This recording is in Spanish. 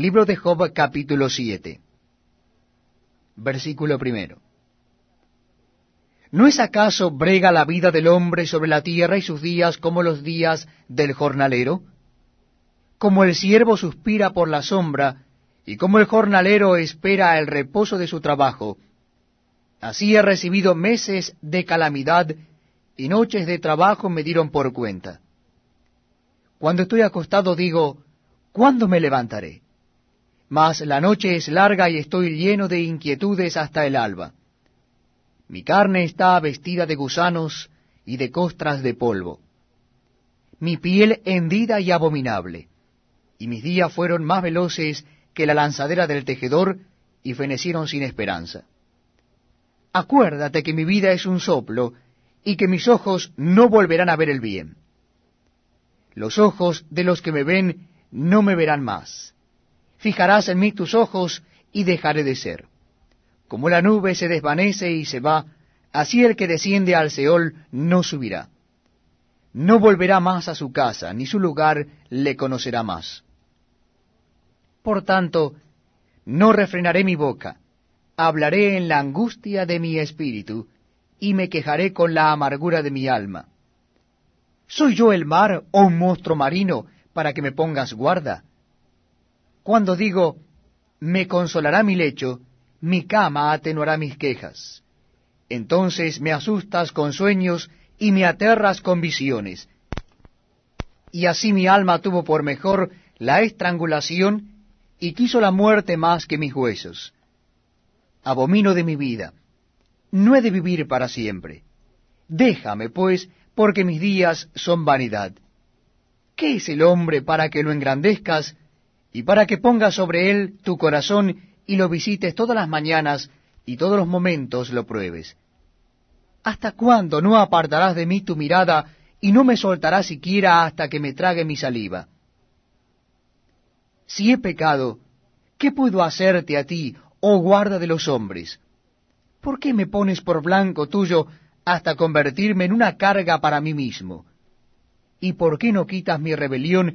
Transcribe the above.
Libro de Job capítulo 7. Versículo primero. ¿No es acaso brega la vida del hombre sobre la tierra y sus días como los días del jornalero? Como el siervo suspira por la sombra, y como el jornalero espera el reposo de su trabajo, así he recibido meses de calamidad y noches de trabajo me dieron por cuenta. Cuando estoy acostado digo, ¿cuándo me levantaré? Mas la noche es larga y estoy lleno de inquietudes hasta el alba. Mi carne está vestida de gusanos y de costras de polvo. Mi piel hendida y abominable, y mis días fueron más veloces que la lanzadera del tejedor y fenecieron sin esperanza. Acuérdate que mi vida es un soplo y que mis ojos no volverán a ver el bien. Los ojos de los que me ven no me verán más. Fijarás en mí tus ojos y dejaré de ser. Como la nube se desvanece y se va, así el que desciende al Seol no subirá. No volverá más a su casa, ni su lugar le conocerá más. Por tanto, no refrenaré mi boca, hablaré en la angustia de mi espíritu, y me quejaré con la amargura de mi alma. ¿Soy yo el mar o un monstruo marino para que me pongas guarda? Cuando digo, me consolará mi lecho, mi cama atenuará mis quejas. Entonces me asustas con sueños y me aterras con visiones. Y así mi alma tuvo por mejor la estrangulación y quiso la muerte más que mis huesos. Abomino de mi vida. No he de vivir para siempre. Déjame, pues, porque mis días son vanidad. ¿Qué es el hombre para que lo engrandezcas y para que pongas sobre él tu corazón y lo visites todas las mañanas y todos los momentos lo pruebes. ¿Hasta cuándo no apartarás de mí tu mirada y no me soltarás siquiera hasta que me trague mi saliva? Si he pecado, ¿qué puedo hacerte a ti, oh guarda de los hombres? ¿Por qué me pones por blanco tuyo hasta convertirme en una carga para mí mismo? ¿Y por qué no quitas mi rebelión